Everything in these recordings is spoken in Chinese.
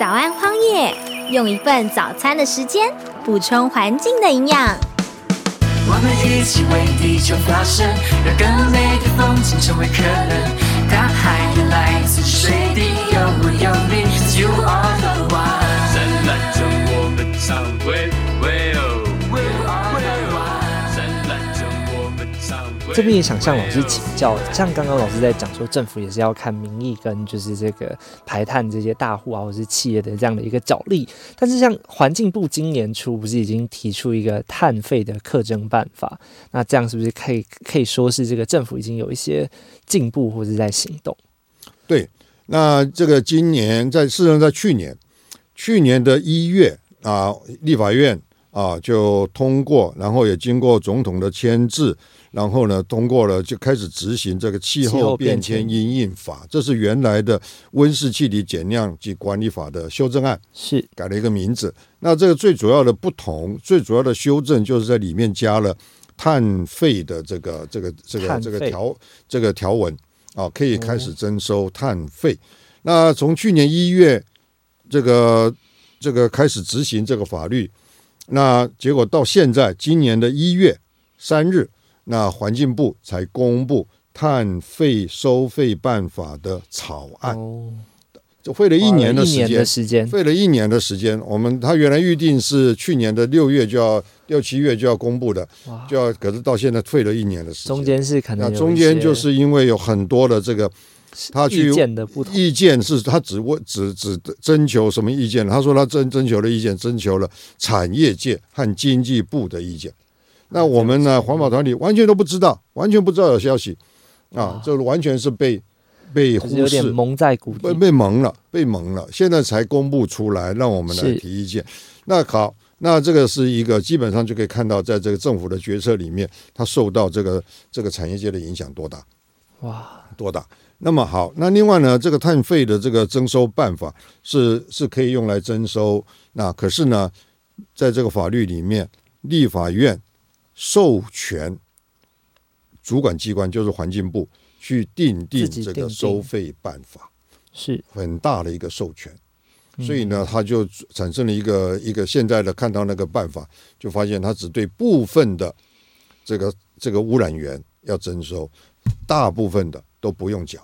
早安荒野，用一份早餐的时间补充环境的营养。我们一起为地球发声，让更美的风景成为可能。大海也来自水滴，有我有你，You are 这边也想向老师请教，像刚刚老师在讲说，政府也是要看民意跟就是这个排碳这些大户啊，或是企业的这样的一个角力。但是像环境部今年初不是已经提出一个碳费的课征办法？那这样是不是可以可以说是这个政府已经有一些进步或者在行动？对，那这个今年在事实上在去年，去年的一月啊，立法院啊就通过，然后也经过总统的签字，然后呢通过了，就开始执行这个气气候候变迁因应法，这是原来的温室气体减量及管理法的修正案。是改了一个名字。那这个最主要的不同，最主要的修正就是在里面加了碳费的这个这个这个这个条这个条文啊，可以开始征收碳费。那从去年一月这个这个开始执行这个法律，那结果到现在今年的一月三日，那环境部才公布碳费收费办法的草案，哦，就费了一年的时间。费了一年的时间，我们他原来预定是去年的六月就要六七月就要公布的，就要可是到现在费了一年的时间。中间是可能那中间就是因为有很多的这个他去意见的不同，意见是他只问只只征求什么意见？他说他征征求了意见征求了产业界和经济部的意见。那我们呢，环保团体完全都不知道，完全不知道有消息啊，这完全是被被忽视。点蒙在鼓被。被蒙了，被蒙了，现在才公布出来，让我们来提意见。那好，那这个是一个基本上就可以看到，在这个政府的决策里面，它受到这个这个产业界的影响多大哇，多大。那么好，那另外呢，这个碳费的这个征收办法是是可以用来征收，那可是呢，在这个法律里面，立法院授权主管机关就是环境部去定定这个收费办法。是。很大的一个授权，嗯。所以呢，他就产生了一个一个现在的看到那个办法，就发现他只对部分的这个这个污染源要征收，大部分的都不用缴，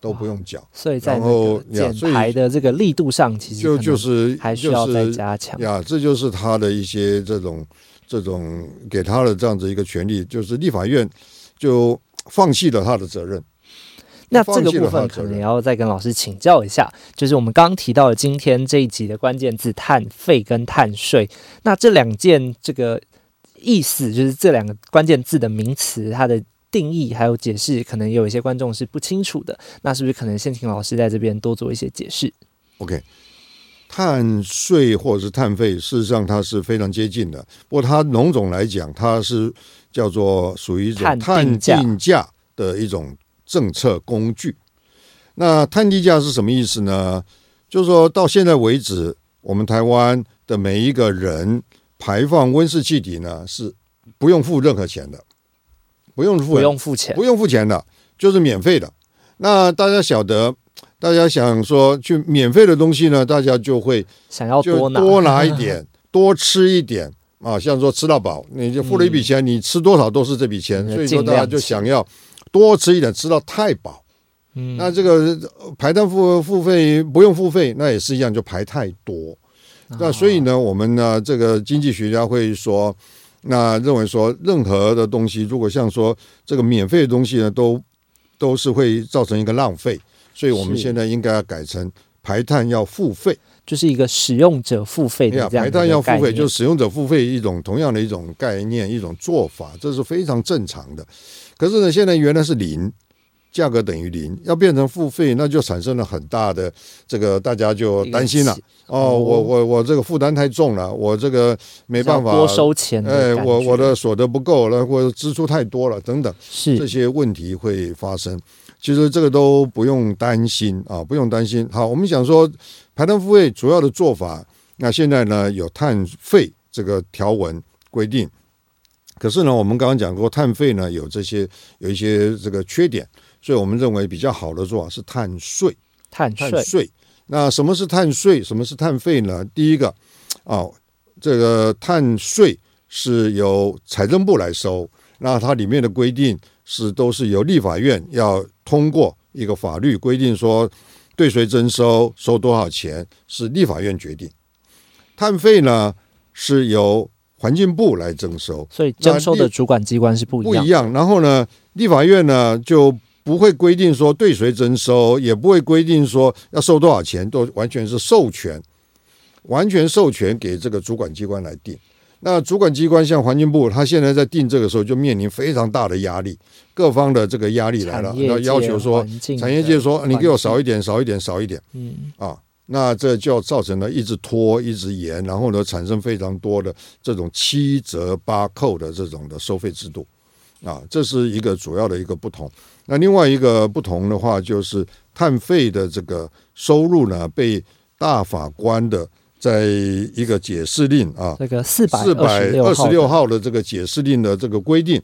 都不用缴，所以在然后减排的这个力度上，其实就就是还需要再加强。呀，这就是他的一些这种这种给他的这样子一个权利，就是立法院就放弃了他的责任。那这个部分可能也要再跟老师请教一下，就是我们刚刚提到的今天这一集的关键字碳费跟碳税，那这两件这个意思，就是这两个关键字的名词，它的定义还有解释，可能有一些观众是不清楚的，那是不是可能先请老师在这边多做一些解释？OK，碳税或者是碳费，事实上它是非常接近的。不过它农种来讲，它是叫做属于一种碳碳定价定价的一种政策工具。那碳定价是什么意思呢？就是说到现在为止，我们台湾的每一个人排放温室气体呢是不用付任何钱的，不用付不用付钱不，用付钱的，就是免费的。那大家晓得，大家想说去免费的东西呢，大家就会想要就多拿多拿一点，多吃一点啊。像说吃到饱，你就付了一笔钱，你吃多少都是这笔钱，嗯所以说大家就想要多吃一点，吃到太饱。嗯那这个呃排单付付费不用付费，那也是一样，就排太多。啊那所以呢，我们呢，这个经济学家会说，那认为说，任何的东西，如果像说这个免费的东西呢，都都是会造成一个浪费，所以我们现在应该要改成排碳要付费。就是一个使用者付费这样排碳要付费，就是使用者付费一种同样的一种概念、一种做法，这是非常正常的。可是呢，现在原来是零，价格等于零，要变成付费，那就产生了很大的这个，大家就担心了。哦，我我我这个负担太重了，我这个没办法多收钱哎，我我的所得不够了，或者支出太多了等等，是这些问题会发生。其实这个都不用担心啊，不用担心。好，我们想说排碳付费主要的做法，那现在呢有碳费这个条文规定，可是呢，我们刚刚讲过碳费呢有这些有一些这个缺点，所以我们认为比较好的做法是碳税。碳税碳税，那什么是碳税？什么是碳费呢？第一个，啊，这个碳税是由财政部来收，那它里面的规定是都是由立法院要通过一个法律规定说对谁征收收多少钱是立法院决定。碳费呢是由环境部来征收，所以征收的主管机关是不一样。不一样。然后呢，立法院呢就不会规定说对谁征收，也不会规定说要收多少钱，都完全是授权，完全授权给这个主管机关来定。那主管机关像环境部，他现在在定这个时候就面临非常大的压力，各方的这个压力来了，要要求说产业界说你给我少一点，少一点，少一点嗯，啊。那这就造成了一直拖、一直延，然后呢，产生非常多的这种七折八扣的这种的收费制度啊，这是一个主要的一个不同。那另外一个不同的话，就是碳费的这个收入呢，被大法官的在一个解释令啊，这个四百四百二十六号号的这个解释令的这个规定，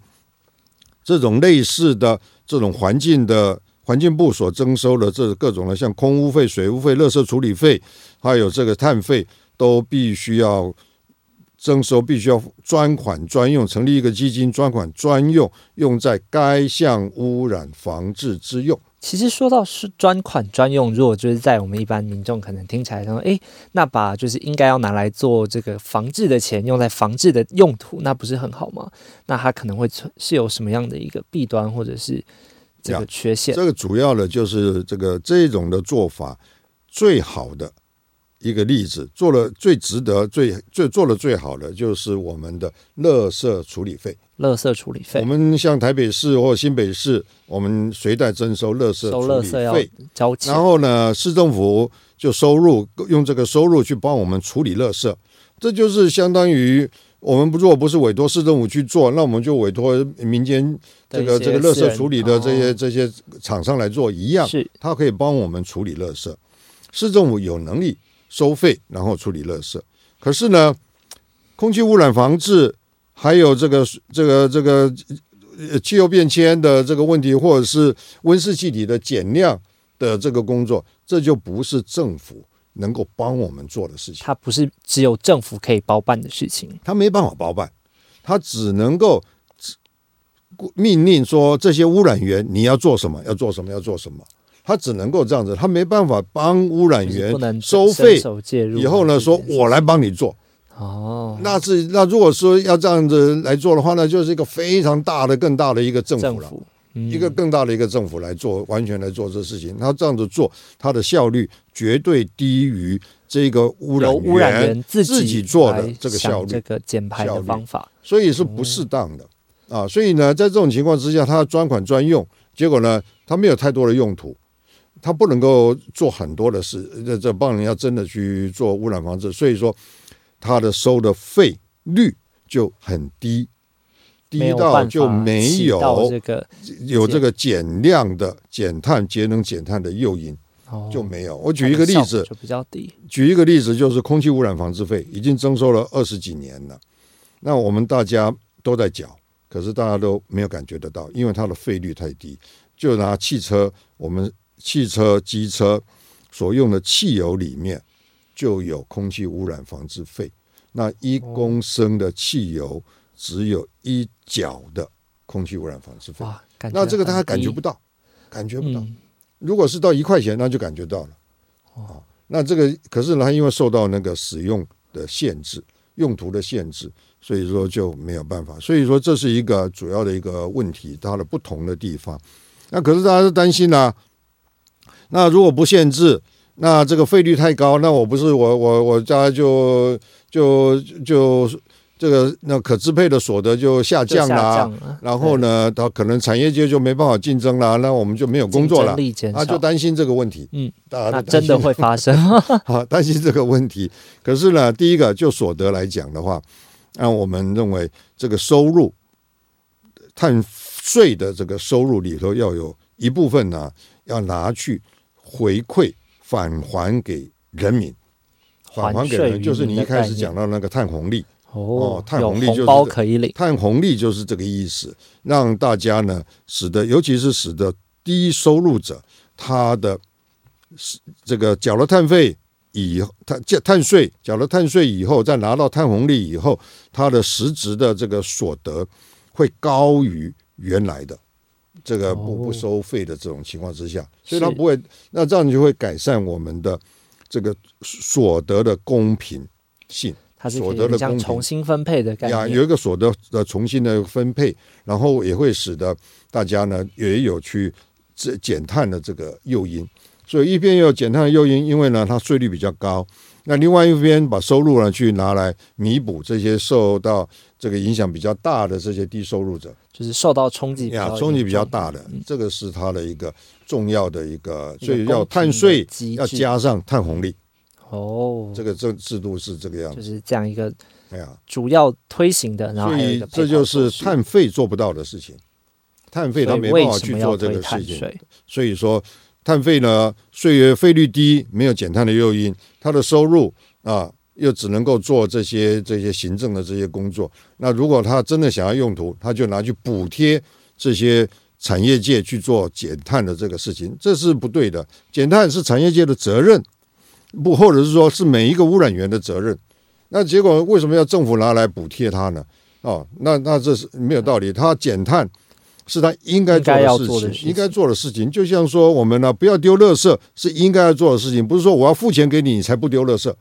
这种类似的这种环境的环境部所征收的这各种的，像空污费、水污费、垃圾处理费，还有这个碳费，都必须要征收，必须要专款专用，成立一个基金，专款专用，用在该项污染防治之用。其实说到是专款专用，如果就是在我们一般民众可能听起来说，诶，那把就是应该要拿来做这个防治的钱用在防治的用途，那不是很好吗？那它可能会存是有什么样的一个弊端或者是这个缺陷？这个主要的就是这个这种的做法最好的一个例子，做了最值得、最最做的最好的就是我们的垃圾处理费。垃圾处理费。我，们像台北市或新北市，我们随袋征收垃圾处理费，交钱。然，后呢，市政府就收入用这个收入去帮我们处理垃圾，这就是相当于我们不如果不是委托市政府去做，那我们就委托民间这个这个垃圾处理的这些哦。这些厂商来做一样，是。它可以帮我们处理垃圾。市政府有能力收费，然后处理垃圾。可是呢，空气污染防治，还有这个这个这个呃气候变迁的这个问题，或者是温室气体的减量的这个工作，这就不是政府能够帮我们做的事情。它不是只有政府可以包办的事情。它没办法包办，他只能够只命令说这些污染源你要做什么，要做什么，要做什么。他只能够这样子，他没办法帮污染源收费以后呢，说我来帮你做，哦，那是那如果说要这样子来做的话，那就是一个非常大的、更大的一个政府了。府嗯一个更大的一个政府来做，完全来做这事情。他这样子做，他的效率绝对低于这个污染由污染源自自己己做的这个效率，这个减排的方法。所以是不适当的啊。所以呢，在这种情况之下，他专款专用，结果呢，他没有太多的用途，他不能够做很多的事，这这帮人要真的去做污染防治，所以说他的收的费率就很低。低到就没有这个有这个减量的减碳、节能减碳的诱因哦就没有。我举一个例子，就比较低。举一个例子，就是空气污染防治费已经征收了二十几年了，那我们大家都在缴，可是大家都没有感觉得到，因为它的费率太低。就拿汽车，我们汽车、机车所用的汽油里面就有空气污染防治费，那一公升的汽油只有一角的空气污染防治费。那这个大家感觉不到，感觉不到。嗯，如果是到一块钱，那就感觉到了。哦，那这个可是呢，它因为受到那个使用的限制、用途的限制，所以说就没有办法。所以说这是一个主要的一个问题，它的不同的地方。那可是大家是担心啊，那如果不限制，那这个费率太高，那我不是我我我家就就就这个那可支配的所得就下降啦。降了然后呢，它可能产业界就没办法竞争啦，那我们就没有工作了他就，担心这个问题。嗯，大家真的会发生。好，担心这个问题。可是呢，第一个就所得来讲的话，那我们认为这个收入碳税的这个收入里头，要有一部分呢要拿去回馈返还给人民。返还给人民，就是你一开始讲到那个碳红利，哦，碳红利就是包可以领，碳红利就是这个意思，让大家呢，使得尤其是使得低收入者，他的是这个缴了碳费以后，碳碳税缴了碳税以后，再拿到碳红利以后，他的实质的这个所得会高于原来的。这个不哦不收费的这种情况之下，所以是它不会，那这样就会改善我们的这个所得的公平性。它是所得的公平重新分配的概，念。有一个所得的重新的分配，然后也会使得大家呢也有去这减碳的这个诱因。所以一边有减碳的诱因，因为呢它税率比较高，那另外一边把收入呢去拿来弥补这些受到这个影响比较大的这些低收入者。就是受到冲击比呀较，冲击比较大的，这个是它的一个重要的一个，所以要碳税要加上碳红利，哦，这个这制度是这个样子。就是这样一个哎呀，主要推行的，然后这就是碳费做不到的事情，碳费他没办法去做这个事情。所以说，碳费呢，税额费率低，没有减碳的诱因，他的收入啊，又只能够做这些这些行政的这些工作。那如果他真的想要用途，他就拿去补贴这些产业界去做减碳的这个事情，这是不对的。减碳是产业界的责任，不，或者是说是每一个污染源的责任。那结果为什么要政府拿来补贴它呢？哦，那那这是没有道理。他减碳是他应该做的事，情应该做的事情。就像说我们呢，不要丢垃圾是应该要做的事情，不是说我要付钱给你，你才不丢垃圾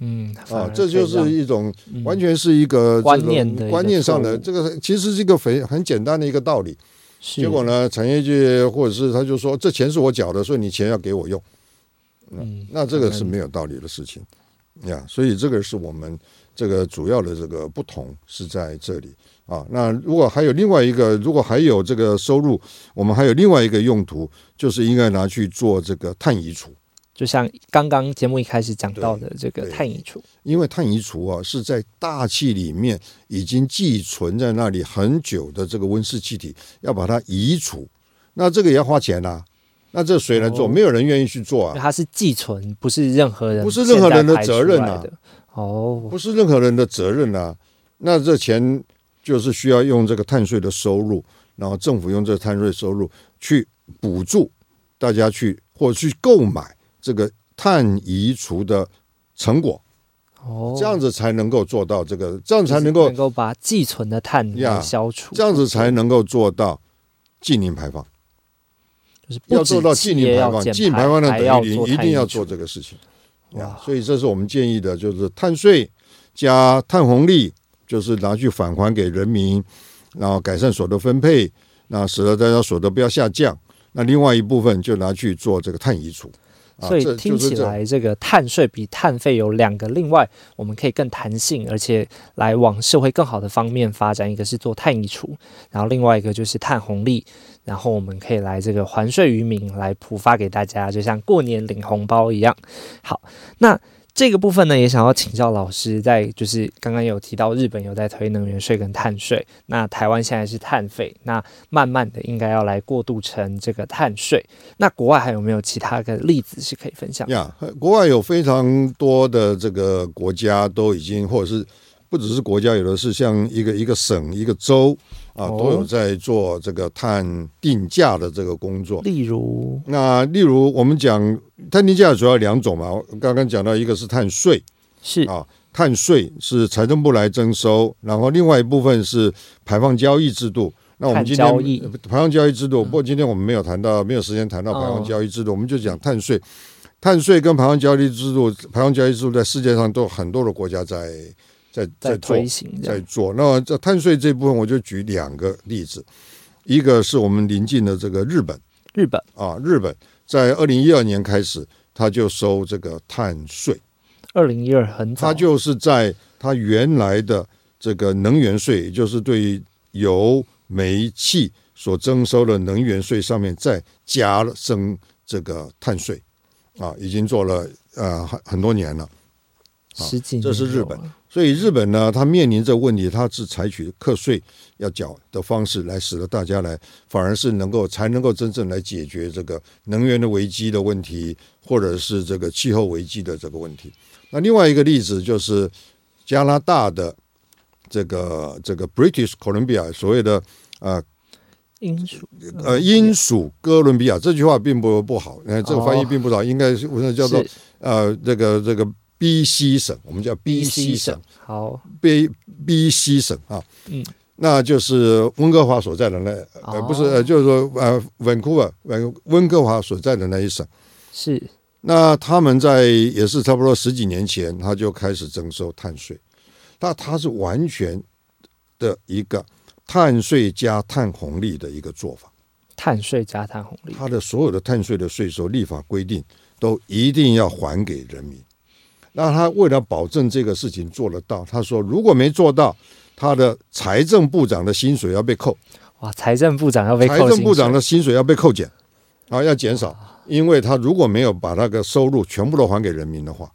嗯，啊。这就是一种嗯完全是一个观念的观念上的这个，其实是一个很很简单的一个道理。结果呢，产业界或者是他就说这钱是我缴的，所以你钱要给我用。嗯，那这个是没有道理的事情呀，所以这个是我们这个主要的这个不同是在这里啊。那如果还有另外一个，如果还有这个收入，我们还有另外一个用途，就是应该拿去做这个碳移除，就像刚刚节目一开始讲到的这个对碳移除，因为碳移除啊是在大气里面已经寄存在那里很久的这个温室气体，要把它移除，那这个也要花钱呐、那这谁来做？哦没有人愿意去做啊。它是寄存，不是任何人不是任何人的责任啊哦，不是任何人的责任啊。那这钱就是需要用这个碳税的收入，然后政府用这个碳税收入去补助大家去或者去购买这个碳移除的成果，哦，这样子才能够做到这个，这样才能够能够把寄存的碳来呀消除，这样子才能够做到净零排放。就是要做到企业净零排放，要减排净零排放量还要等于零，一定要做这个事情。所以这是我们建议的，就是碳税加碳红利，就是拿去返还给人民，然后改善所得分配，那使得大家所得不要下降。那另外一部分就拿去做这个碳移除。啊所以听起来这个碳税比碳费有两个，另外我们可以更弹性，而且来往社会更好的方面发展。一个是做碳移除，然后另外一个就是碳红利，然后我们可以来这个还税于民，来普发给大家，就像过年领红包一样。好，那。这个部分呢，也想要请教老师，在就是刚刚有提到日本有在推能源税跟碳税，那台湾现在是碳费，那慢慢的应该要来过渡成这个碳税。那国外还有没有其他的例子是可以分享？呀，国外有非常多的这个国家都已经，或者是不只是国家，有的是像一个一个省、一个州啊，哦。都有在做这个碳定价的这个工作。例如，那例如我们讲碳定价主要两种嘛，我刚刚讲到一个是碳税。是。啊，碳税是财政部来征收，然后另外一部分是排放交易制度。那我们今天排放交易制度，不过今天我们没有谈到，没有时间谈到排放哦交易制度，我们就讲碳税。碳税跟排放交易制度，排放交易制度在世界上都有很多的国家在在在做推行在做。那在碳税这部分，我就举两个例子，一个是我们邻近的这个日本。日本啊，日本在二零一二年开始，他就收这个碳税，二零一二很早，它就是在它原来的这个能源税，也就是对于油、煤气所征收的能源税上面再加了征这个碳税，啊，已经做了呃很很多年了。十几年这是日本所以日本呢，它面临这个问题，它是采取课税要缴的方式来使得大家来，反而是能够才能够真正来解决这个能源的危机的问题，或者是这个气候危机的这个问题。那另外一个例子就是加拿大的这个这个 British Columbia 所谓的呃英属呃，英属哥伦比亚。这句话并不不好，呃，这个翻译并不好，应该是我说叫做是。呃这个这个 B C 省，我们叫 B C 省。省，好，B B C 省啊，嗯，那就是温哥华所在的那呃哦不是呃就是说呃 Vancouver 温温哥华所在的那一省。是。那他们在也是差不多十几年前，他就开始征收碳税，那它是完全的一个碳税加碳红利的一个做法。碳税加碳红利，它的所有的碳税的税收立法规定都一定要还给人民。那他为了保证这个事情做得到，他说如果没做到，他的财政部长的薪水要被扣，哇，财政部长要被财政部长的薪水要被扣减，啊，要减少，因为他如果没有把那个收入全部都还给人民的话，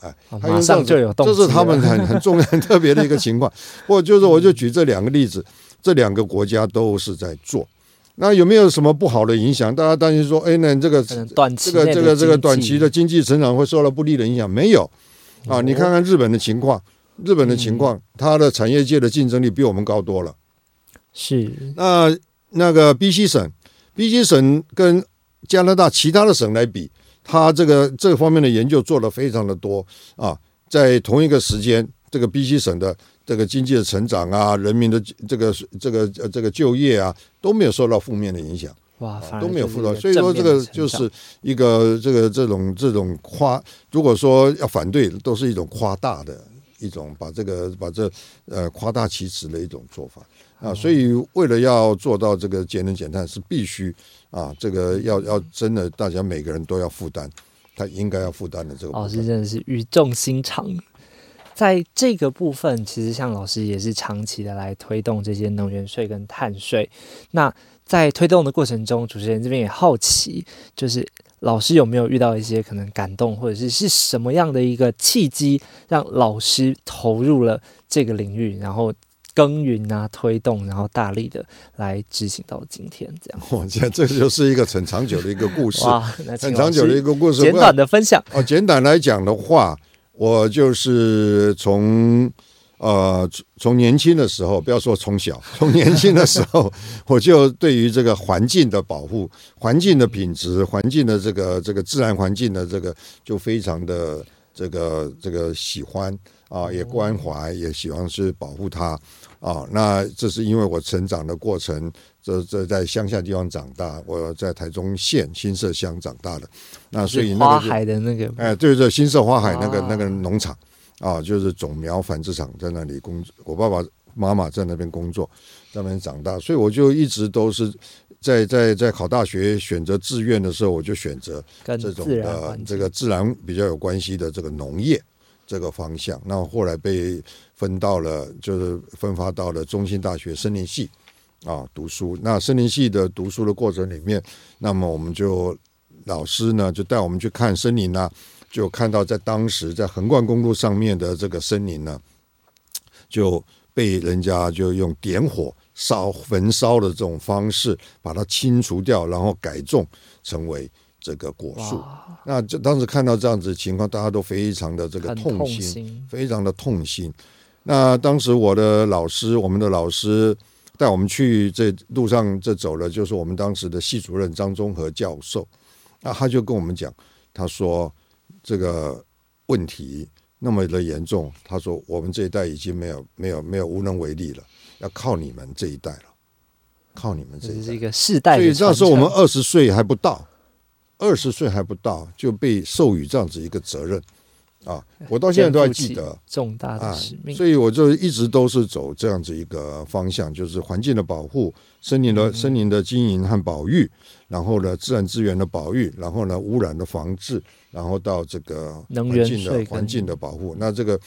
哎，水马上就有动，这是他们很很重要、很特别的一个情况。我就是我就举这两个例子，这两个国家都是在做。那有没有什么不好的影响？大家担心说，哎，那这个短期这个这个这个短期的经济成长会受到不利的影响？没有啊！哦你看看日本的情况，日本的情嗯况，它的产业界的竞争力比我们高多了。是那那个 B C 省，B C 省跟加拿大其他的省来比，它这个这方面的研究做得非常的多啊。在同一个时间，这个 B C 省的这个经济的成长啊，人民的这个这个呃这个就业啊，都没有受到负面的影响。哇，反都没有负到，所以说这个就是一个这个这种这种夸，如果说要反对，都是一种夸大的一种把这个把这呃夸大其词的一种做法哦啊，所以为了要做到这个节能减碳，是必须啊，这个要要真的大家每个人都要负担，他应该要负担的这个部老师。真的是语重心长。在这个部分，其实像老师也是长期的来推动这些能源税跟碳税。那在推动的过程中，主持人这边也好奇，就是老师有没有遇到一些可能感动，或者是是什么样的一个契机，让老师投入了这个领域，然后耕耘啊、推动，然后大力的来执行到今天这样。我觉得这就是一个很长久的一个故事，哇，那很长久的一个故事。简短的分享。哦，简短来讲的话，我就是从呃从年轻的时候，不要说从小，从年轻的时候，我就对于这个环境的保护、环境的品质、环境的这个这个自然环境的这个，就非常的这个这个喜欢啊，也关怀，也喜欢是保护他啊。那这是因为我成长的过程，这这在乡下地方长大，我在台中县新社乡长大的，那所以那个花海的那个哎，对对，新社花海那个、啊那个农场啊，就是种苗繁殖场在那里工作，我爸爸妈妈在那边工作，在那边长大，所以我就一直都是在在在考大学选择志愿的时候，我就选择这种的这个自然比较有关系的这个农业这个方向。那后来被分到了，就是分发到了中兴大学森林系啊读书。那森林系的读书的过程里面，那么我们就老师呢就带我们去看森林啊，就看到在当时在横贯公路上面的这个森林呢，就被人家就用点火烧焚烧的这种方式把它清除掉，然后改种成为这个果树。那就当时看到这样子的情况，大家都非常的这个痛，心，非常的痛心。那当时我的老师，我们的老师带我们去这路上这走了，就是我们当时的系主任张忠和教授。那他就跟我们讲，他说这个问题那么的严重，他说我们这一代已经没有没有没有无能为力了，要靠你们这一代了，靠你们这一代这是一。个世代所以。那时候我们二十岁还不到，二十岁还不到就被授予这样子一个责任啊！我到现在都还记得重大使，命，所以我就一直都是走这样子一个方向，就是环境的保护、森林嗯的森林的经营和保育，然后呢自然资源的保育，然后呢污染的防治，然后到这个环境的环境的保护。那这个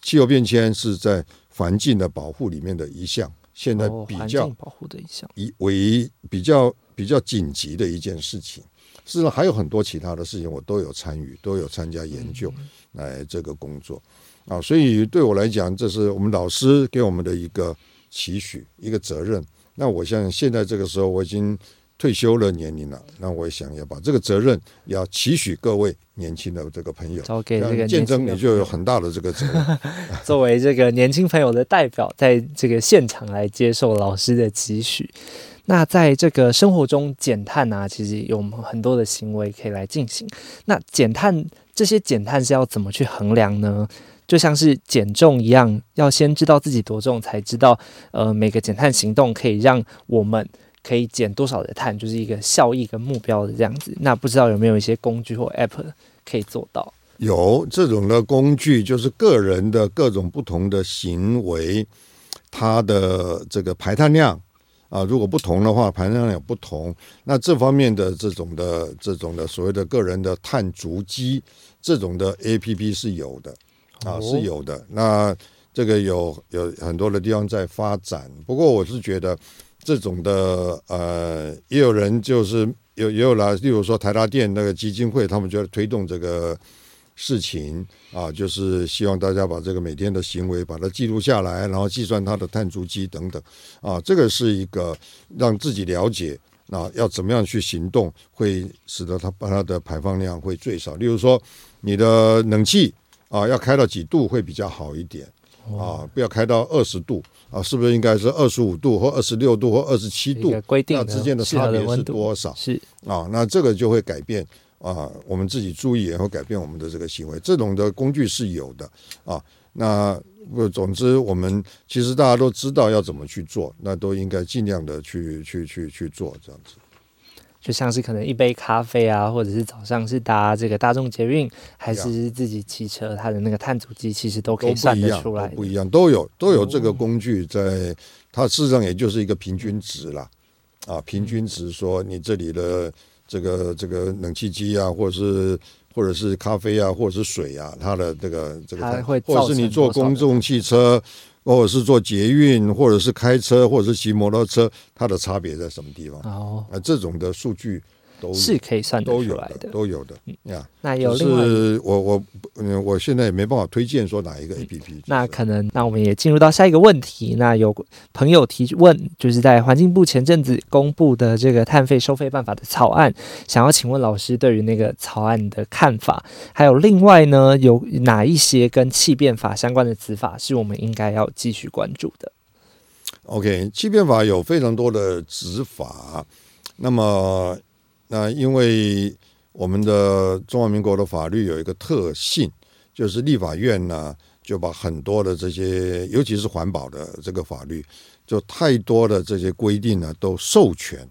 气候变迁是在环境的保护里面的一项，现在比较境保护的一项。一为比较比较紧急的一件事情。事实上还有很多其他的事情，我都有参与，都有参加研究来这个工作啊。所以对我来讲，这是我们老师给我们的一个期许，一个责任。那我想现在这个时候我已经退休了年龄了，那我也想要把这个责任也要期许各位年轻的这个朋友，交给这个像见证你就有很大的这个责任。作为这个年轻朋友的代表，在这个现场来接受老师的期许。那在这个生活中减碳啊，其实有很多的行为可以来进行。那减碳这些减碳是要怎么去衡量呢？就像是减重一样，要先知道自己多重，才知道呃每个减碳行动可以让我们可以减多少的碳，就是一个效益跟目标的这样子。那不知道有没有一些工具或 App 可以做到？有这种的工具，就是个人的各种不同的行为，它的这个排碳量啊，如果不同的话，排碳量也不同。那这方面的这种的这种的所谓的个人的碳足迹，这种的 A P P 是有的啊，是有的。那这个有有很多的地方在发展，不过我是觉得这种的呃，也有人就是有也有了，例如说台达电那个基金会，他们就要推动这个。事情啊，就是希望大家把这个每天的行为把它记录下来，然后计算它的碳足迹等等啊，这个是一个让自己了解啊，要怎么样去行动，会使得它把它的排放量会最少。例如说，你的冷气啊，要开到几度会比较好一点啊，不要开到二十度啊，是不是应该是二十五度或二十六度或二十七度？规定之间的差别是多少？是啊，那这个就会改变。啊，我们自己注意，然后改变我们的这个行为，这种的工具是有的啊。那不，总之我们其实大家都知道要怎么去做，那都应该尽量的去去去去做这样子。就像是可能一杯咖啡啊，或者是早上是搭这个大众捷运，还是自己骑车，它的那个碳足迹其实都可以算得出来，不一样，都有都有这个工具在，它事实上也就是一个平均值啦。啊，平均值说你这里的。这个这个冷气机啊，或者是或者是咖啡啊，或者是水啊，它的这个这个，或者是你坐公众汽车，或者是坐捷运，或者是开车，或者是骑摩托车，它的差别在什么地方？哦，啊，这种的数据。是可以算都有来的，都有的呀。那有另外，我我嗯，我现在也没办法推荐说哪一个 A P P。那可能，那我们也进入到下一个问题。那有朋友提问，就是在环境部前阵子公布的这个碳费收费办法的草案，想要请问老师对于那个草案的看法。还有另外呢，有哪一些跟气变法相关的执法是我们应该要继续关注的？O K，气变法有非常多的执法，那么。那因为我们的中华民国的法律有一个特性，就是立法院呢就把很多的这些，尤其是环保的这个法律，就太多的这些规定呢都授权，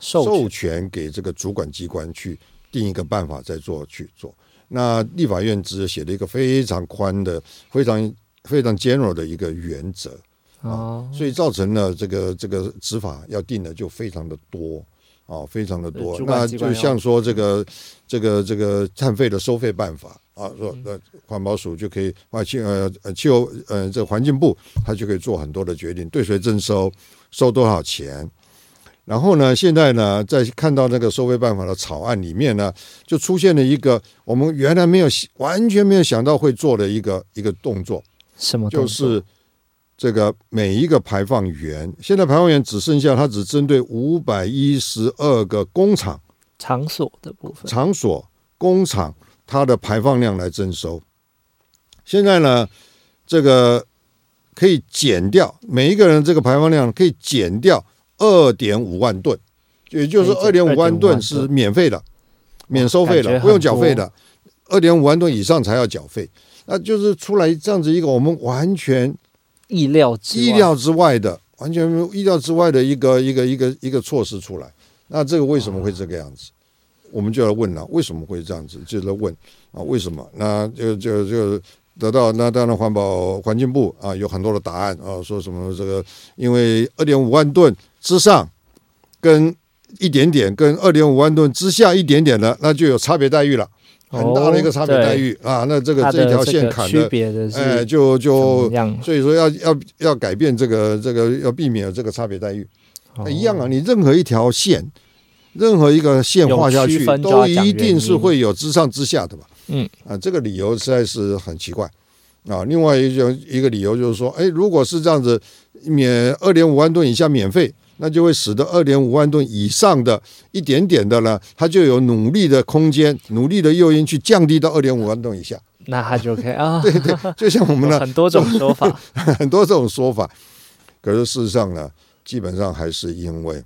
授权给这个主管机关去定一个办法再做去做。那立法院只写了一个非常宽的、非常非常 general 的一个原则啊，所以造成了这个这个执法要定的就非常的多。哦，非常的多，那就像说这个这个这个碳费的收费办法啊，说呃环保署就可以啊气呃呃气候呃这环境部他就可以做很多的决定，对谁征收，收多少钱。然后呢，现在呢，在看到那个收费办法的草案里面呢，就出现了一个我们原来没有完全没有想到会做的一个一个动作，什么？就是。这个每一个排放源，现在排放源只剩下它只针对五百一十二个工厂场所的部分，场所工厂它的排放量来征收。现在呢，这个可以减掉每一个人这个排放量可以减掉二点五万吨，也就是二点五万吨是免费的，免收费的，不用缴费的。二点五万吨以上才要缴费，那就是出来这样子一个我们完全。意料意料之外的，完全没有意料之外的一个一个一个一个措施出来，那这个为什么会这个样子？我们就要问了，为什么会这样子？就在问啊，为什么？那就就就得到那当然环保环境部啊有很多的答案啊，说什么这个因为二点五万吨之上跟一点点跟二点五万吨之下一点点的，那就有差别待遇了。很大的一个差别待遇啊，那这个这条线砍的，哎，就就所以说要要要改变这个这个要避免这个差别待遇，一样啊，你任何一条线，任何一个线画下去，都一定是会有之上之下的吧，嗯。啊，这个理由实在是很奇怪。啊。另外一种一个理由就是说，哎，如果是这样子，免二点五万吨以下免费。那就会使得二点五万吨以上的一点点的呢，它就有努力的空间、努力的诱因去降低到二点五万吨以下。那它就 OK 啊，对对，就像我们的 很多种说法，很多这种说法。可是事实上呢，基本上还是因为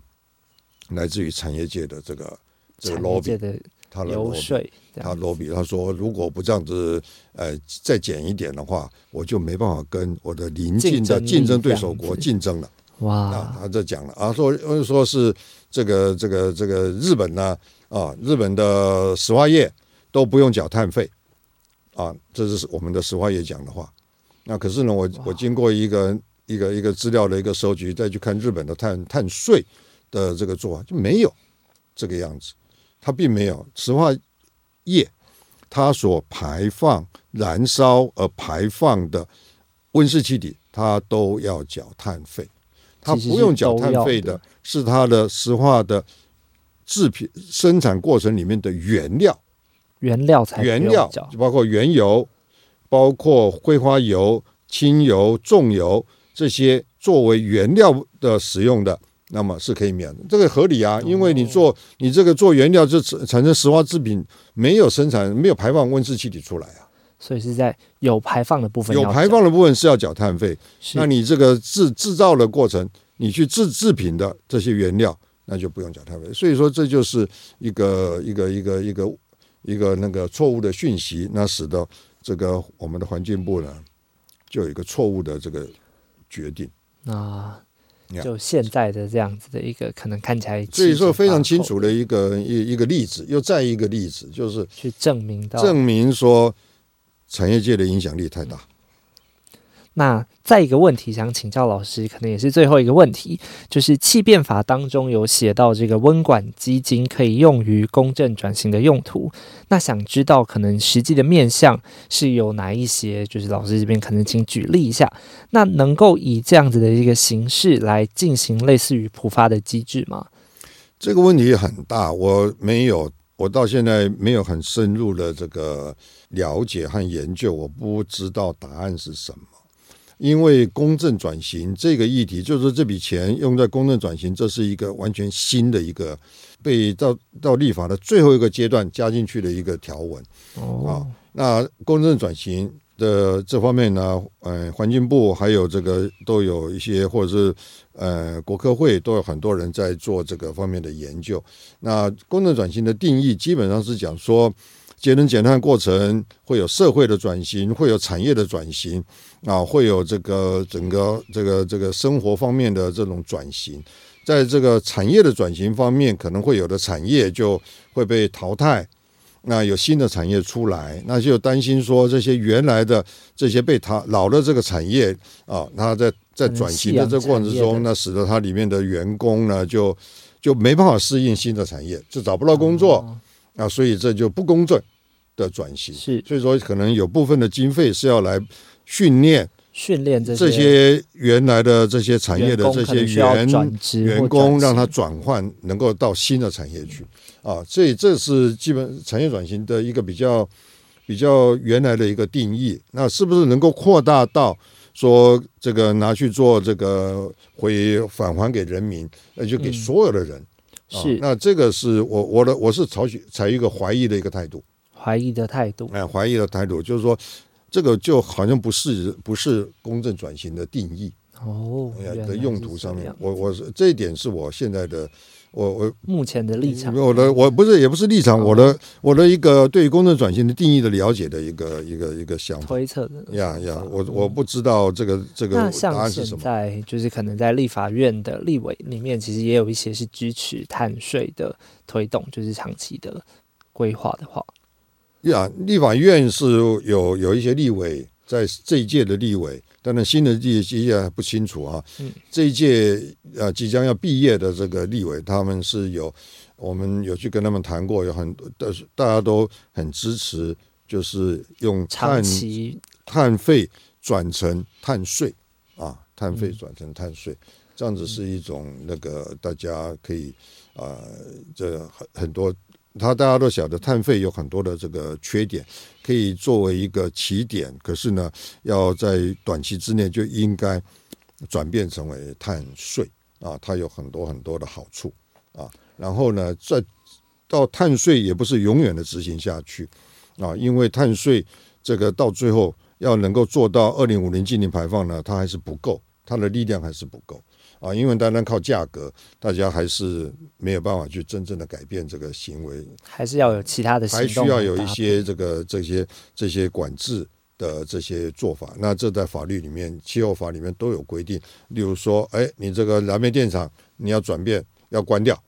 来自于产业界的这个这个 lobby，的他的游说，他样 lobby，他说如果不这样子，呃，再减一点的话，我就没办法跟我的邻近的竞争对手国竞争了。啊，哇，他这讲了啊，说呃说是这个这个这个日本呢啊，日本的石化业都不用缴碳费啊，这是我们的石化业讲的话。那可是呢，我我经过一个一个一个资料的一个收集，再去看日本的碳碳税的这个做法，就没有这个样子，它并没有石化业它所排放燃烧而排放的温室气体，它都要缴碳费。它不用缴碳费的的。是它的石化的制品生产过程里面的原料，原料才不原料就包括原油，包括挥发油、轻油、重油这些作为原料的使用的，那么是可以免的，这个合理啊，因为你做你这个做原料就产产生石化制品，没有生产没有排放温室气体出来啊，所以是在有排放的部分有排放的部分是要缴碳费，那你这个制制造的过程，你去制制品的这些原料，那就不用缴碳费。所以说，这就是一个一个一个一个一个那个错误的讯息，那使得这个我们的环境部呢，就有一个错误的这个决定。那就现在的这样子的一个可能看起来，所以说非常清楚的一个一一个例子，又再一个例子，就是去证明到证明说产业界的影响力太大。那再一个问题想请教老师，可能也是最后一个问题，就是气变法当中有写到这个温管基金可以用于公正转型的用途。那想知道可能实际的面向是有哪一些？就是老师这边可能请举例一下。那能够以这样子的一个形式来进行类似于普发的机制吗？这个问题很大，我没有，我到现在没有很深入的这个了解和研究，我不知道答案是什么。因为公正转型这个议题，就是这笔钱用在公正转型，这是一个完全新的一个被到到立法的最后一个阶段加进去的一个条文。哦，那公正转型的这方面呢，呃，环境部还有这个都有一些，或者是呃国科会都有很多人在做这个方面的研究。那功能转型的定义基本上是讲说，节能减碳过程会有社会的转型，会有产业的转型啊，会有这个整个这个这个生活方面的这种转型。在这个产业的转型方面，可能会有的产业就会被淘汰，那有新的产业出来，那就担心说这些原来的这些被淘老的这个产业啊，它在在转型的这个过程之中，那使得它里面的员工呢就就没办法适应新的产业，就找不到工作、哦啊，所以这就不公正的转型。是所以说，可能有部分的经费是要来训练训练这这些原来的这些产业的这些员员工，让他转换能够到新的产业去啊，所以这是基本产业转型的一个比较比较原来的一个定义。那是不是能够扩大到说这个拿去做这个回返还给人民，那就给嗯所有的人？啊是那这个是我我的我是采取采一个怀疑的一个态度。怀疑的态度。哎，怀疑的态度，就是说，这个就好像不是不是公正转型的定义哦，的用途上面，我我是这一点是我现在的我我目前的立场，我的我不是也不是立场，哦。我的我的一个对于公正转型的定义的了解的一个一个一个想法。推测的。呀呀，我我不知道这个这个答案。是什么。在就是可能在立法院的立委里面，其实也有一些是支持碳税的推动，就是长期的规划的话，呀，立法院是有有一些立委在这一届的立委，当然新的立届还不清楚啊。嗯这一届呃即将要毕业的这个立委，他们是有我们有去跟他们谈过，有很多但是大家都很支持，就是用碳碳费转成碳税啊，碳费嗯转成碳税，这样子是一种那个大家可以呃，这很很多，他大家都晓得碳费有很多的这个缺点，可以作为一个起点，可是呢，要在短期之内就应该转变成为碳税啊，它有很多很多的好处啊，然后呢，再到碳税也不是永远的执行下去啊，因为碳税这个到最后要能够做到二零五零净零排放呢，它还是不够，它的力量还是不够啊，因为单单靠价格，大家还是没有办法去真正的改变这个行为，还是要有其他的行还，需要有一。些这个这些这些管制的这些做法。那这在法律里面、气候法里面都有规定。例如说，哎，你这个燃煤电厂你要转变，要关掉，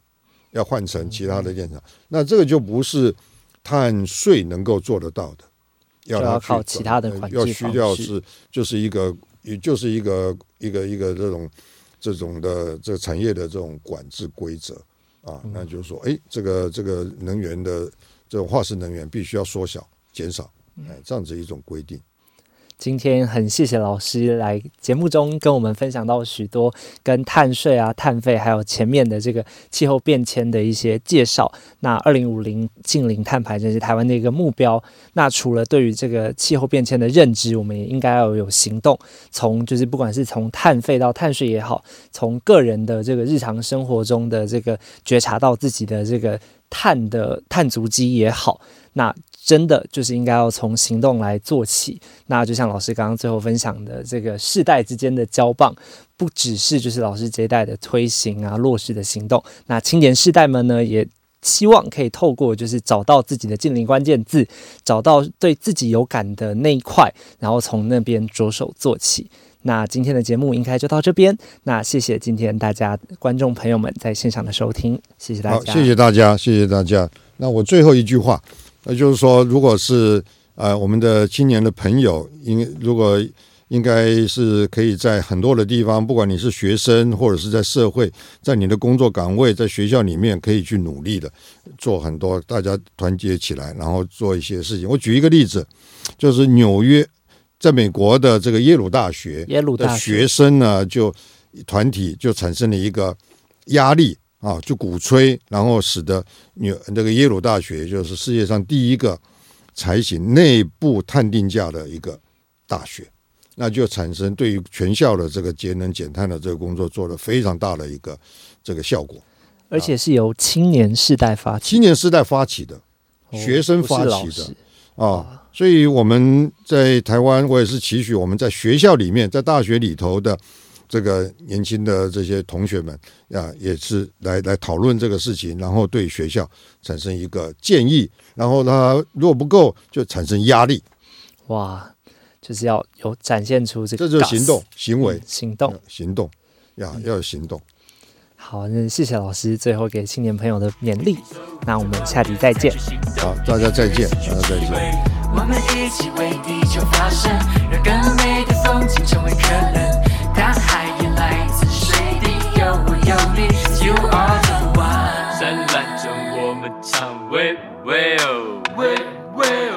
要换成其他的电厂，那这个就不是碳税能够做得到的，要要靠其他的呃要需要是就是一个也就是一个一个一个这种这种的这个产业的这种管制规则啊，那就是说，哎，这个这个能源的这种化石能源必须要缩小减少，哎，这样子一种规定。今天很谢谢老师来节目中跟我们分享到许多跟碳税啊、碳费，还有前面的这个气候变迁的一些介绍。那二零五零近零碳排这是台湾的一个目标。那除了对于这个气候变迁的认知，我们也应该要有行动。从就是不管是从碳费到碳税也好，从个人的这个日常生活中的这个觉察到自己的这个碳的碳足迹也好，那真的就是应该要从行动来做起。那就像老师刚刚最后分享的，这个世代之间的交棒，不只是就是老师这一代的推行啊、落实的行动，那青年世代们呢也。希望可以透过就是找到自己的近邻关键字，找到对自己有感的那一块，然后从那边着手做起。那今天的节目应该就到这边。那谢谢今天大家观众朋友们在现场的收听，谢谢大，家，谢谢大家，谢谢大家。那我最后一句话，那就是说，如果是呃我们的青年的朋友，应如果应该是可以在很多的地方，不管你是学生或者是在社会，在你的工作岗位，在学校里面，可以去努力的做很多，大家团结起来，然后做一些事情。我举一个例子，就是纽约，在美国的这个耶鲁大学，耶鲁的学。学生呢，就团体就产生了一个压力啊，就鼓吹，然后使得纽那个耶鲁大学就是世界上第一个采行内部碳定价的一个大学，那就产生对于全校的这个节能减碳的这个工作做了非常大的一个这个效果。而且是由青年世代发起，青年时代发起的哦学生发起的啊，所以我们在台湾，我也是期许我们在学校里面，在大学里头的这个年轻的这些同学们啊，也是来来讨论这个事情，然后对学校产生一个建议，然后他如果不够，就产生压力，哇，就是要有展现出这个这就是行动行为嗯行动。行动呀，要有行动。好，那谢谢老师最后给青年朋友的勉励。那我们下集再见。好，大家再见，大家再见。我们一起为地球发声，让更美的风景成为可能。大海也来自水滴，有我有你，You are the one。灿烂中我们唱喂喂哦喂喂哦。